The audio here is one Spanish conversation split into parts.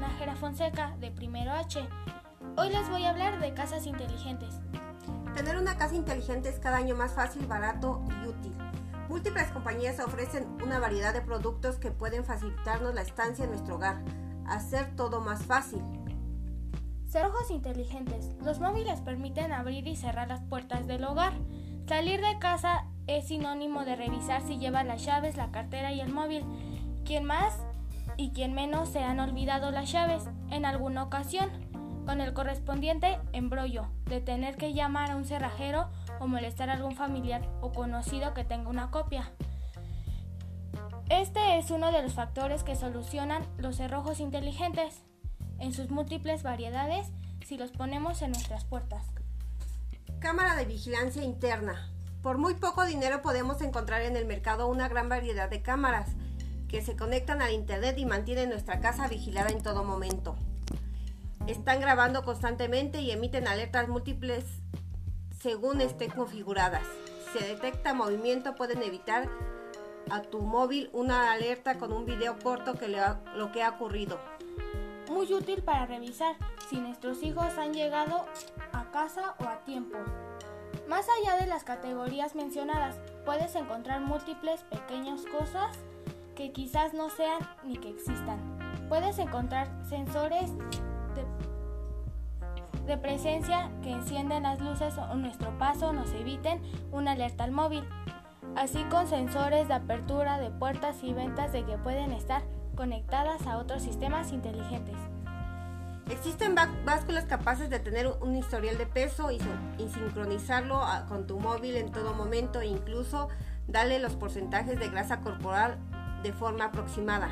Nájera Fonseca de Primero H. Hoy les voy a hablar de casas inteligentes. Tener una casa inteligente es cada año más fácil, barato y útil. Múltiples compañías ofrecen una variedad de productos que pueden facilitarnos la estancia en nuestro hogar, hacer todo más fácil. Cerrojos inteligentes. Los móviles permiten abrir y cerrar las puertas del hogar. Salir de casa es sinónimo de revisar si lleva las llaves, la cartera y el móvil. Quien más y quien menos se han olvidado las llaves en alguna ocasión, con el correspondiente embrollo de tener que llamar a un cerrajero o molestar a algún familiar o conocido que tenga una copia. Este es uno de los factores que solucionan los cerrojos inteligentes en sus múltiples variedades si los ponemos en nuestras puertas. Cámara de vigilancia interna. Por muy poco dinero podemos encontrar en el mercado una gran variedad de cámaras que se conectan al internet y mantienen nuestra casa vigilada en todo momento. Están grabando constantemente y emiten alertas múltiples según estén configuradas. Si detecta movimiento pueden evitar a tu móvil una alerta con un video corto que le lo que ha ocurrido. Muy útil para revisar si nuestros hijos han llegado a casa o a tiempo. Más allá de las categorías mencionadas, puedes encontrar múltiples pequeñas cosas que quizás no sean ni que existan. Puedes encontrar sensores de, de presencia que encienden las luces o nuestro paso nos eviten una alerta al móvil así con sensores de apertura de puertas y ventas de que pueden estar conectadas a otros sistemas inteligentes. Existen básculas capaces de tener un historial de peso y, sincronizarlo con tu móvil en todo momento e incluso darle los porcentajes de grasa corporal de forma aproximada.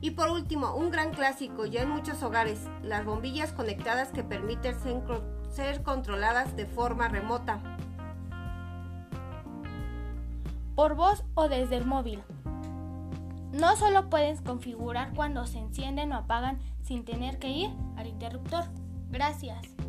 Y por último, un gran clásico ya en muchos hogares, las bombillas conectadas que permiten ser controladas de forma remota por voz o desde el móvil. No solo puedes configurar cuando se encienden o apagan sin tener que ir al interruptor. Gracias.